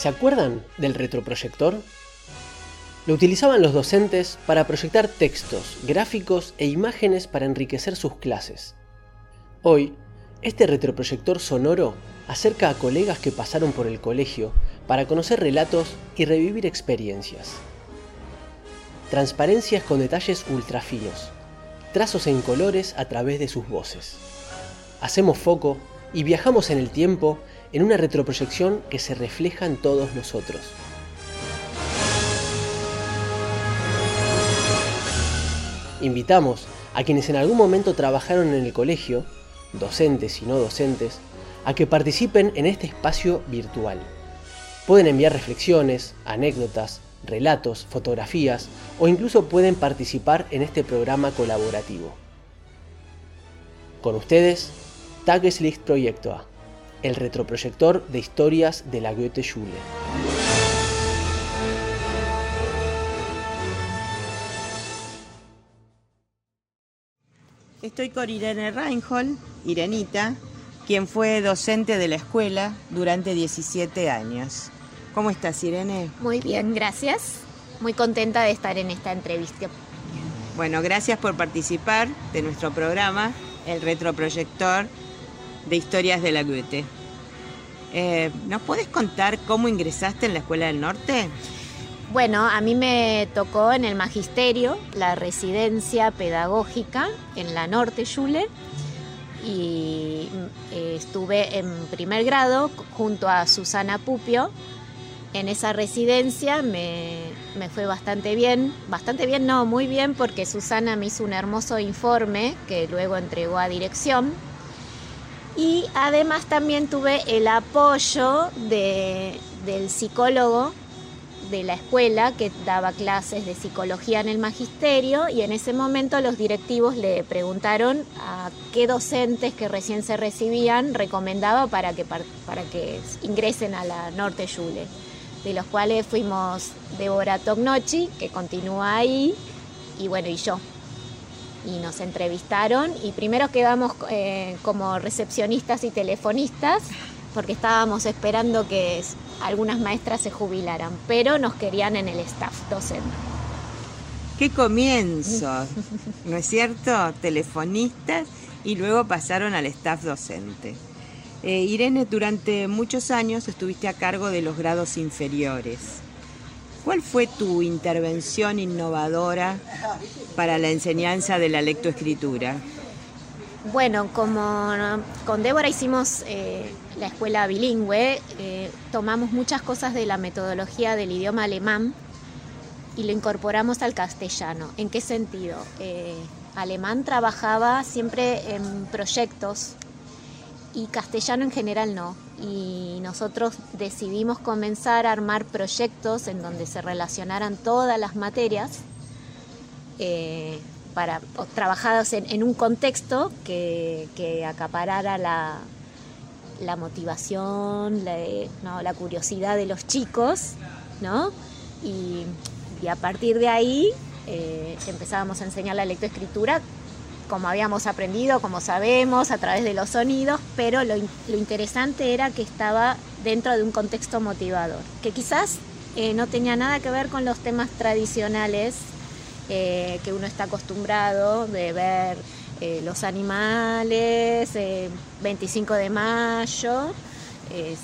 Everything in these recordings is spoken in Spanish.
¿Se acuerdan del retroproyector? Lo utilizaban los docentes para proyectar textos, gráficos e imágenes para enriquecer sus clases. Hoy, este retroproyector sonoro acerca a colegas que pasaron por el colegio para conocer relatos y revivir experiencias. Transparencias con detalles ultra finos, trazos en colores a través de sus voces. Hacemos foco y viajamos en el tiempo en una retroproyección que se refleja en todos nosotros. Invitamos a quienes en algún momento trabajaron en el colegio, docentes y no docentes, a que participen en este espacio virtual. Pueden enviar reflexiones, anécdotas, relatos, fotografías o incluso pueden participar en este programa colaborativo. Con ustedes, Tageslicht Proyecto A, el retroproyector de historias de la Goethe-Schule. Estoy con Irene Reinhold, Irenita, quien fue docente de la escuela durante 17 años. ¿Cómo estás, Irene? Muy bien, gracias. Muy contenta de estar en esta entrevista. Bueno, gracias por participar de nuestro programa, el retroproyector de historias de la Goethe. Eh, ¿Nos puedes contar cómo ingresaste en la Escuela del Norte? Bueno, a mí me tocó en el magisterio la residencia pedagógica en la Norte Schule y eh, estuve en primer grado junto a Susana Pupio. En esa residencia me, me, fue bastante bien, bastante bien, no, muy bien, porque Susana me hizo un hermoso informe que luego entregó a dirección. Y además también tuve el apoyo de, del psicólogo de la escuela que daba clases de psicología en el magisterio y en ese momento los directivos le preguntaron a qué docentes que recién se recibían recomendaba para que, para que ingresen a la Norte Schule, de los cuales fuimos Débora Tognochi, que continúa ahí, y bueno, y yo. Y nos entrevistaron y primero quedamos eh, como recepcionistas y telefonistas porque estábamos esperando que algunas maestras se jubilaran, pero nos querían en el staff docente. ¡Qué comienzo! ¿No es cierto? Telefonistas y luego pasaron al staff docente. Eh, Irene, durante muchos años estuviste a cargo de los grados inferiores. ¿Cuál fue tu intervención innovadora para la enseñanza de la lectoescritura? Bueno, como con Débora hicimos eh, la escuela bilingüe, eh, tomamos muchas cosas de la metodología del idioma alemán y lo incorporamos al castellano. ¿En qué sentido? Eh, alemán trabajaba siempre en proyectos y castellano en general no. Y nosotros decidimos comenzar a armar proyectos en donde se relacionaran todas las materias para trabajados en, un contexto que, acaparara la, la motivación, la, curiosidad de los chicos, ¿no? Y, a partir de ahí eh, empezábamos a enseñar la lectoescritura como habíamos aprendido, como sabemos, a través de los sonidos, pero lo, interesante era que estaba dentro de un contexto motivador, que quizás eh, no tenía nada que ver con los temas tradicionales eh, que uno está acostumbrado de ver eh, los animales, 25 eh, de mayo,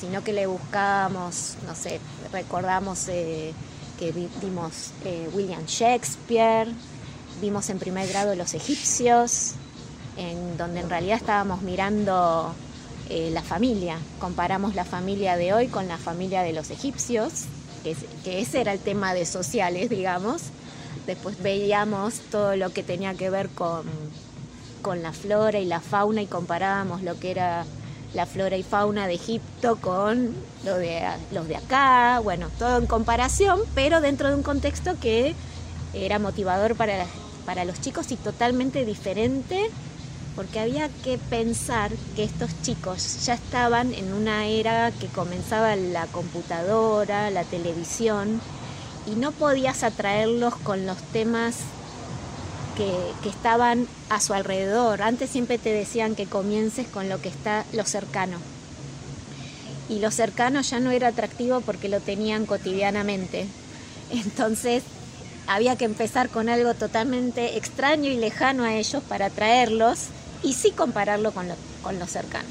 sino que le buscamos, no sé, recordamos que vimos William Shakespeare, vimos en primer grado los egipcios, en donde en realidad estábamos mirando la familia, comparamos la familia de hoy con la familia de los egipcios, que ese era el tema de sociales, digamos, Después veíamos todo lo que tenía que ver con, con la flora y la fauna y comparábamos lo que era la flora y fauna de Egipto con lo de, los de acá, bueno, todo en comparación, pero dentro de un contexto que era motivador para, para los chicos y totalmente diferente, porque había que pensar que estos chicos ya estaban en una era que comenzaba la computadora, la televisión, y no podías atraerlos con los temas que, estaban a su alrededor. Antes siempre te decían que comiences con lo que está lo cercano. y lo cercano ya no era atractivo porque lo tenían cotidianamente. Entonces había que empezar con algo totalmente extraño y lejano a ellos para atraerlos y sí compararlo con lo, con lo cercano.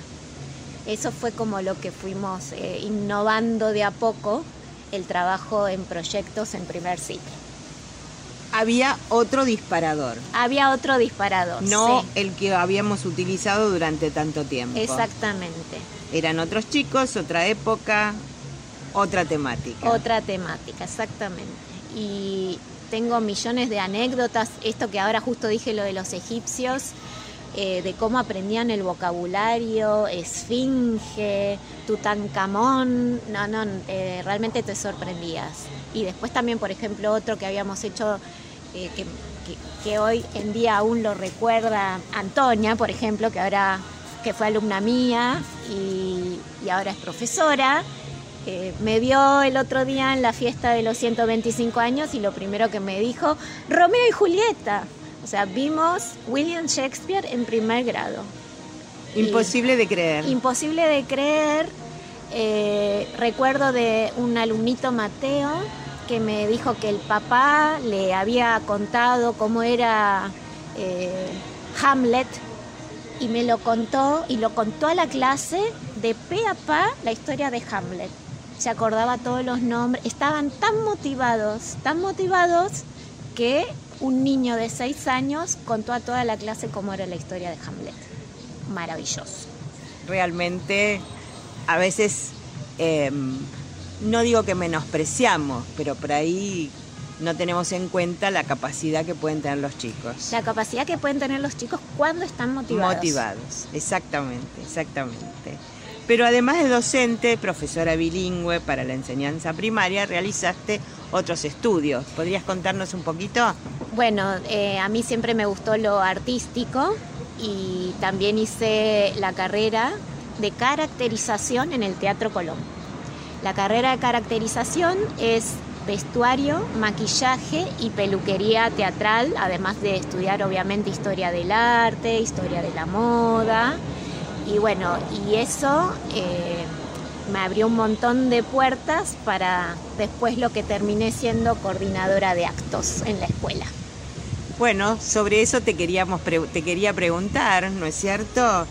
Eso fue como lo que fuimos eh, innovando de a poco el trabajo en proyectos en primer ciclo. Había otro disparador. Había otro disparador. No sí. el que habíamos utilizado durante tanto tiempo. Exactamente. Eran otros chicos, otra época, otra temática. Otra temática, exactamente. Y tengo millones de anécdotas. Esto que ahora justo dije lo de los egipcios, eh, de cómo aprendían el vocabulario, esfinge, tutankamón. No, no, eh, realmente te sorprendías. Y después también, por ejemplo, otro que habíamos hecho, eh, que, hoy en día aún lo recuerda Antonia, por ejemplo, que ahora que fue alumna mía y, y ahora es profesora. Eh, me vio el otro día en la fiesta de los 125 años y lo primero que me dijo, Romeo y Julieta. O sea, vimos William Shakespeare en primer grado. Imposible Y- de creer. Imposible de creer. Eh, recuerdo de un alumnito Mateo que me dijo que el papá le había contado cómo era eh, Hamlet y me lo contó y lo contó a la clase de pe a pa la historia de Hamlet. Se acordaba todos los nombres, estaban tan motivados, tan motivados que un niño de seis años contó a toda la clase cómo era la historia de Hamlet. Maravilloso. Realmente, a veces, eh, no digo que menospreciamos, pero por ahí no tenemos en cuenta la capacidad que pueden tener los chicos. La capacidad que pueden tener los chicos cuando están motivados. Motivados, exactamente, exactamente. Pero además de docente, profesora bilingüe para la enseñanza primaria, realizaste otros estudios. ¿Podrías contarnos un poquito? Bueno, eh, a mí siempre me gustó lo artístico y también hice la carrera de caracterización en el Teatro Colón. La carrera de caracterización es vestuario, maquillaje y peluquería teatral, además de estudiar obviamente historia del arte, historia de la moda. Y bueno, y eso eh, me abrió un montón de puertas para después lo que terminé siendo coordinadora de actos en la escuela. Bueno, sobre eso te, queríamos te quería preguntar, ¿no es cierto?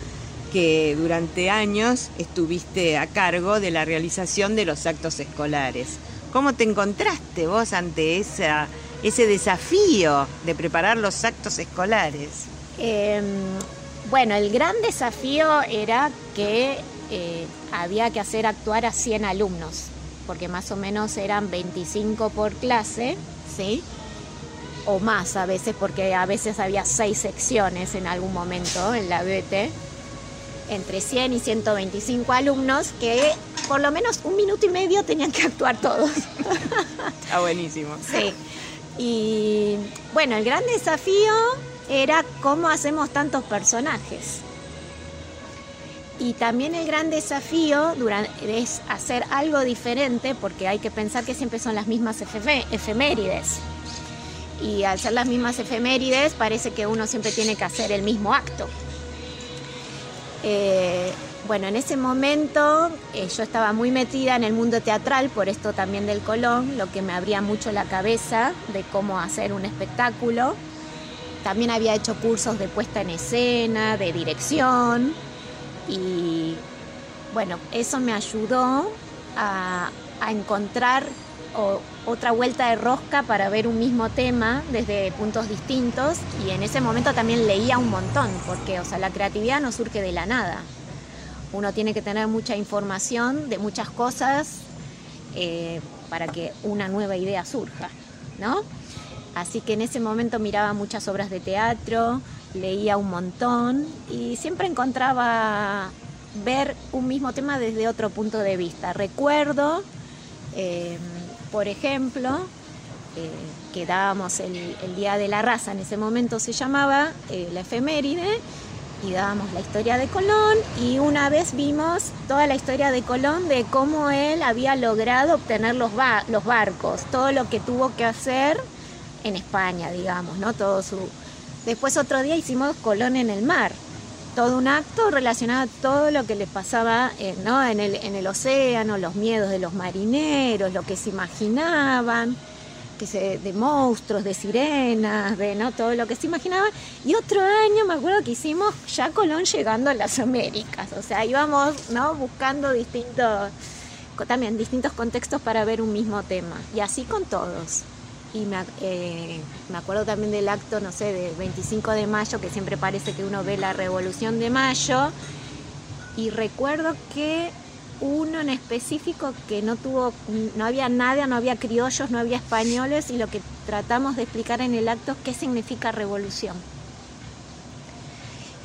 Que durante años estuviste a cargo de la realización de los actos escolares. ¿Cómo te encontraste vos ante esa, ese desafío de preparar los actos escolares? Eh, bueno, el gran desafío era que eh, había que hacer actuar a 100 alumnos, porque más o menos eran 25 por clase, ¿sí? O más a veces, porque a veces había seis secciones en algún momento en la BT, entre 100 y 125 alumnos que por lo menos un minuto y medio tenían que actuar todos. Está buenísimo. Sí. Y bueno, el gran desafío era cómo hacemos tantos personajes. Y también el gran desafío es hacer algo diferente porque hay que pensar que siempre son las mismas efemérides. Y al ser las mismas efemérides parece que uno siempre tiene que hacer el mismo acto. Eh, bueno, en ese momento eh, yo estaba muy metida en el mundo teatral, por esto también del Colón, lo que me abría mucho la cabeza de cómo hacer un espectáculo. También había hecho cursos de puesta en escena, de dirección y bueno, eso me ayudó a, encontrar otra vuelta de rosca para ver un mismo tema desde puntos distintos y en ese momento también leía un montón porque o sea, la creatividad no surge de la nada. Uno tiene que tener mucha información de muchas cosas eh, para que una nueva idea surja, ¿no? Así que en ese momento miraba muchas obras de teatro, leía un montón y siempre encontraba ver un mismo tema desde otro punto de vista. Recuerdo, eh, por ejemplo, eh, que dábamos el, Día de la Raza, en ese momento se llamaba eh, la efeméride, y dábamos la historia de Colón y una vez vimos toda la historia de Colón de cómo él había logrado obtener los, los barcos, todo lo que tuvo que hacer en España, digamos, ¿no? Todo su... Después otro día hicimos Colón en el mar todo un acto relacionado a todo lo que les pasaba eh, ¿no? en, el, en el océano, los miedos de los marineros, lo que se imaginaban, que se, de monstruos, de sirenas, de ¿no? todo lo que se imaginaban. Y otro año me acuerdo que hicimos ya Colón llegando a las Américas, o sea, íbamos ¿no? buscando distintos, también distintos contextos para ver un mismo tema, y así con todos y eh, me, acuerdo también del acto, no sé, del 25 de mayo, que siempre parece que uno ve la revolución de mayo, y recuerdo que uno en específico que no tuvo, no había nada, no había criollos, no había españoles, y lo que tratamos de explicar en el acto es qué significa revolución.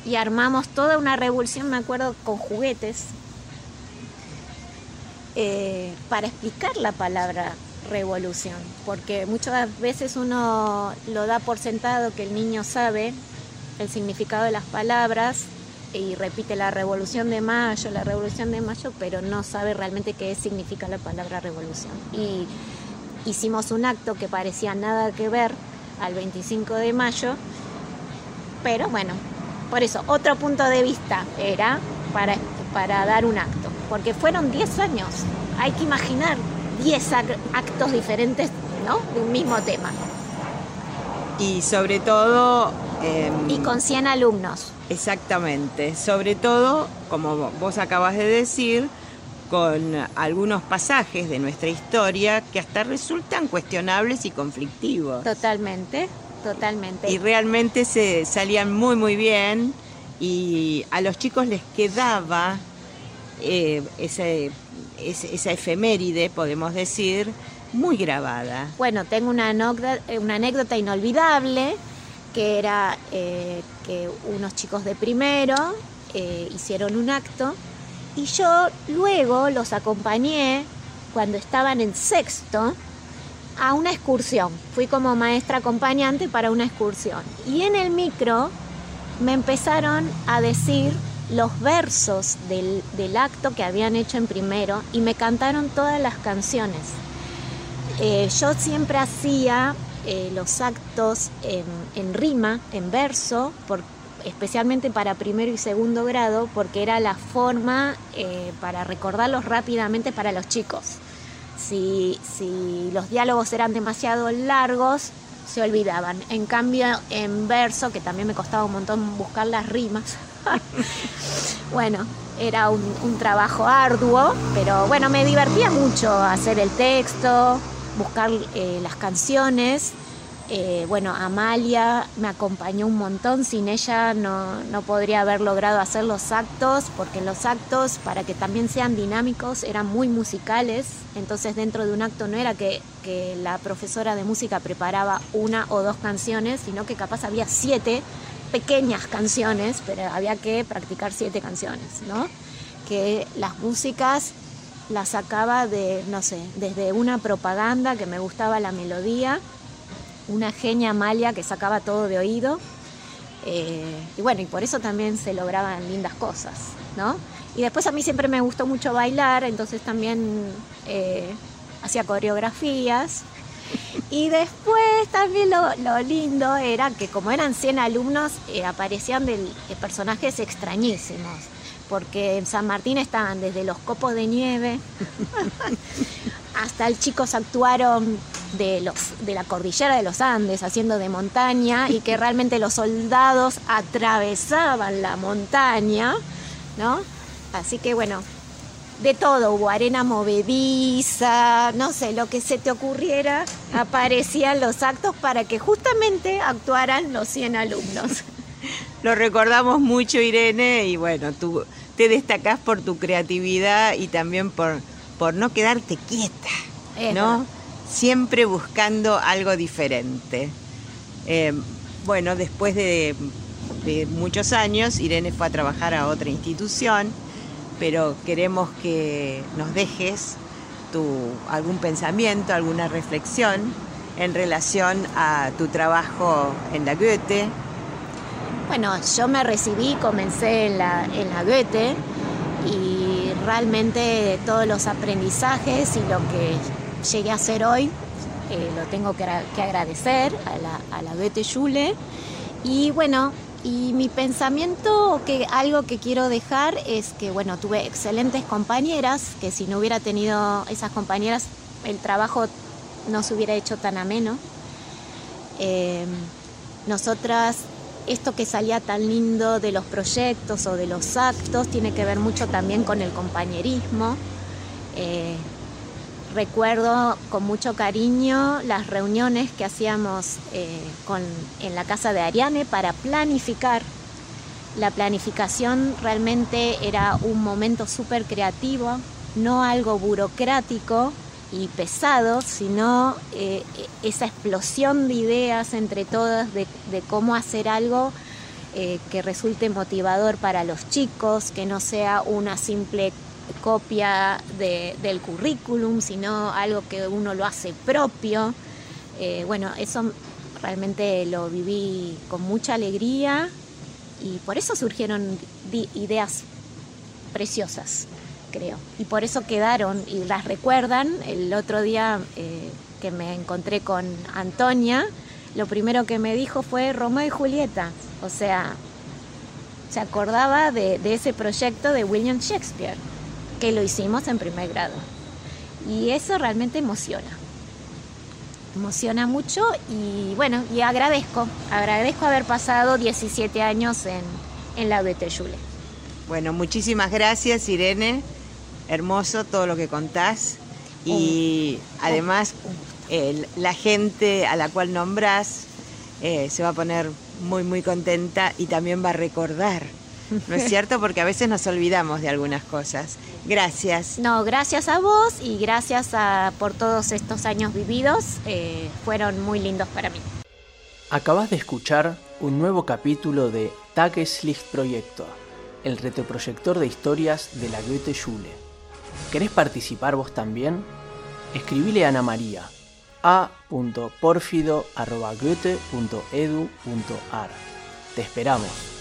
Y armamos toda una revolución, me acuerdo, con juguetes, eh, para explicar la palabra revolución, porque muchas veces uno lo da por sentado que el niño sabe el significado de las palabras y repite la revolución de mayo, la revolución de mayo, pero no sabe realmente qué significa la palabra revolución. Y hicimos un acto que parecía nada que ver al 25 de mayo, pero bueno, por eso otro punto de vista era para, para dar un acto, porque fueron 10 años, hay que imaginar 10 actos diferentes ¿no? de un mismo tema. Y sobre todo... Em, y con 100 alumnos. Exactamente. Sobre todo, como vos acabas de decir, con algunos pasajes de nuestra historia que hasta resultan cuestionables y conflictivos. Totalmente, totalmente. Y realmente se salían muy, muy bien y a los chicos les quedaba eh, ese esa efeméride, podemos decir, muy grabada. Bueno, tengo una anécdota, una anécdota inolvidable, que era eh, que unos chicos de primero eh, hicieron un acto y yo luego los acompañé cuando estaban en sexto a una excursión. Fui como maestra acompañante para una excursión. Y en el micro me empezaron a decir los versos del, acto que habían hecho en primero y me cantaron todas las canciones. Eh, yo siempre hacía eh, los actos en, rima, en verso, especialmente para primero y segundo grado, porque era la forma eh, para recordarlos rápidamente para los chicos. Si, si los diálogos eran demasiado largos, se olvidaban. En cambio, en verso, que también me costaba un montón buscar las rimas, bueno, era un, trabajo arduo, pero bueno, me divertía mucho hacer el texto, buscar eh, las canciones. Eh, bueno, Amalia me acompañó un montón, sin ella no, no, podría haber logrado hacer los actos, porque los actos, para que también sean dinámicos, eran muy musicales, entonces dentro de un acto no era que, que la profesora de música preparaba una o dos canciones, sino que capaz había siete pequeñas canciones, pero había que practicar siete canciones, ¿no? Que las músicas las sacaba de, no sé, desde una propaganda que me gustaba la melodía, una genia Amalia que sacaba todo de oído, eh, y bueno, y por eso también se lograban lindas cosas, ¿no? Y después a mí siempre me gustó mucho bailar, entonces también eh, hacía coreografías y después también lo, lindo era que como eran 100 alumnos, eh, aparecían de, personajes extrañísimos, porque en San Martín estaban desde los copos de nieve hasta el chicos actuaron de, los, de la cordillera de los Andes, haciendo de montaña, y que realmente los soldados atravesaban la montaña, ¿no? Así que bueno, de todo, hubo arena movediza, no sé, lo que se te ocurriera, aparecían los actos para que justamente actuaran los 100 alumnos. Lo recordamos mucho, Irene, y bueno, tú te destacás por tu creatividad y también por, por no quedarte quieta, ¿no? Siempre buscando algo diferente. Eh, bueno, después de muchos años, Irene fue a trabajar a otra institución pero queremos que nos dejes algún pensamiento, alguna reflexión en relación a tu trabajo en la Goethe. Bueno, yo me recibí, comencé en la, en la Goethe y realmente todos los aprendizajes y lo que llegué a hacer hoy eh, lo tengo que, agradecer a la, a la Goethe Schule. Y bueno, Y mi pensamiento, que algo que quiero dejar es que, bueno, tuve excelentes compañeras, que si no hubiera tenido esas compañeras, el trabajo no se hubiera hecho tan ameno. Eh, nosotras, esto que salía tan lindo de los proyectos o de los actos, tiene que ver mucho también con el compañerismo. Eh, recuerdo con mucho cariño las reuniones que hacíamos eh, en la casa de Ariane para planificar. La planificación realmente era un momento súper creativo, no algo burocrático y pesado, sino eh, esa explosión de ideas entre todas de, cómo hacer algo eh, que resulte motivador para los chicos, que no sea una simple copia del currículum, sino algo que uno lo hace propio. Eh, bueno, eso realmente lo viví con mucha alegría y por eso surgieron ideas preciosas, creo. Y por eso quedaron y las recuerdan. El otro día eh, que me encontré con Antonia, lo primero que me dijo fue Romeo y Julieta. O sea, se acordaba de ese proyecto de William Shakespeare que lo hicimos en primer grado. Y eso realmente emociona. Emociona mucho y bueno, y agradezco, agradezco haber pasado 17 años en, en la UDT Jule. Bueno, muchísimas gracias Irene, hermoso todo lo que contás y además la gente a la cual nombras eh, se va a poner muy muy contenta y también va a recordar ¿no es cierto? Porque a veces nos olvidamos de algunas cosas. Gracias. No, gracias a vos y gracias por todos estos años vividos. Eh, fueron muy lindos para mí. Acabas de escuchar un nuevo capítulo de Tageslicht Proyecto, el retroproyector de historias de la Goethe Schule. ¿Querés participar vos también? Escribile a Ana María a.porfido.goethe.edu.ar. Te esperamos.